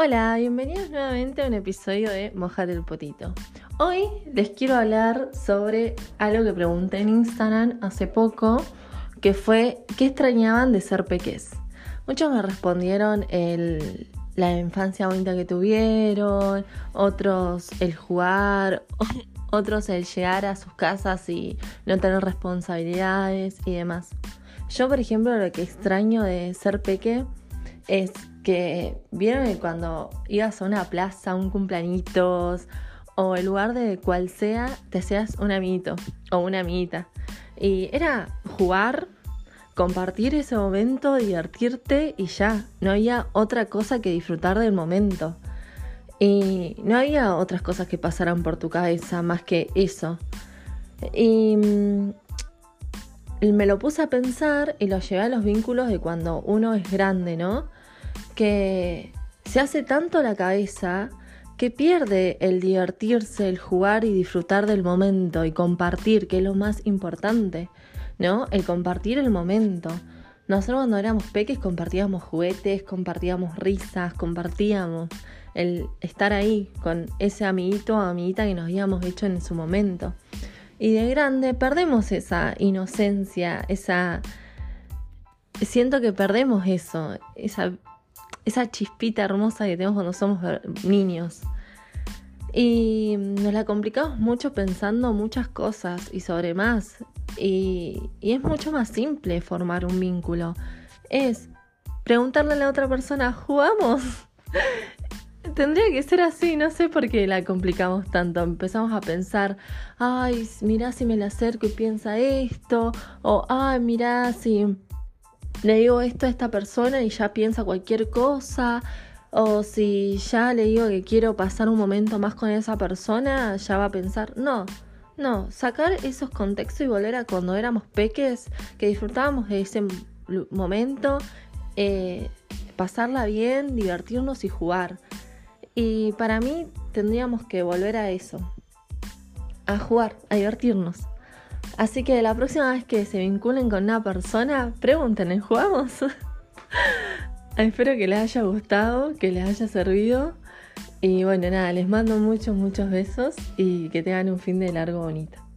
Hola, bienvenidos nuevamente a un episodio de Mojate el Potito. Hoy les quiero hablar sobre algo que pregunté en Instagram hace poco, que fue ¿qué extrañaban de ser peques? Muchos me respondieron la infancia bonita que tuvieron, otros el jugar, otros el llegar a sus casas y no tener responsabilidades y demás. Yo, por ejemplo, lo que extraño de ser peque es que vieron que cuando ibas a una plaza, un cumpleañitos o el lugar de cual sea, te seas un amiguito o una amiguita. Y era jugar, compartir ese momento, divertirte y ya. No había otra cosa que disfrutar del momento. Y no había otras cosas que pasaran por tu cabeza más que eso. Y mm, me lo puse a pensar y lo llevé a los vínculos de cuando uno es grande, ¿no? Que se hace tanto la cabeza que pierde el divertirse, el jugar y disfrutar del momento y compartir, que es lo más importante, ¿no? El compartir el momento. Nosotros cuando éramos peques compartíamos juguetes, compartíamos risas, compartíamos el estar ahí con ese amiguito o amiguita que nos habíamos hecho en su momento. Y de grande perdemos esa inocencia, esa... Siento que perdemos eso, esa, esa chispita hermosa que tenemos cuando somos niños. Y nos la complicamos mucho pensando muchas cosas y sobre más. Y, y, es mucho más simple formar un vínculo. Es preguntarle a la otra persona, ¿jugamos? Tendría que ser así, no sé por qué la complicamos tanto. Empezamos a pensar, ay, mira si me la acerco y piensa esto, o ay, mira si le digo esto a esta persona y ya piensa cualquier cosa, o si ya le digo que quiero pasar un momento más con esa persona, ya va a pensar, no, no, sacar esos contextos y volver a cuando éramos peques, que disfrutábamos de ese momento, eh, pasarla bien, divertirnos y jugar. Y para mí tendríamos que volver a eso, a jugar, a divertirnos. Así que la próxima vez que se vinculen con una persona, pregunten, ¿jugamos? Espero que les haya gustado, que les haya servido. Y bueno, nada, les mando muchos, muchos besos y que tengan un fin de largo bonito.